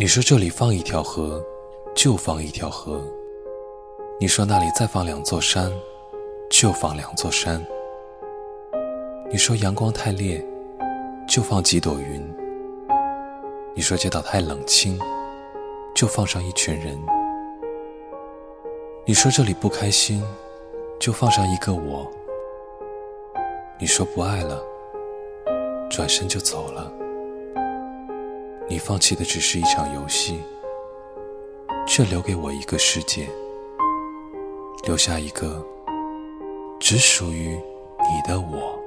你说这里放一条河，就放一条河；你说那里再放两座山，就放两座山；你说阳光太烈，就放几朵云；你说街道太冷清，就放上一群人；你说这里不开心，就放上一个我；你说不爱了，转身就走了。你放弃的只是一场游戏，却留给我一个世界，留下一个只属于你的我。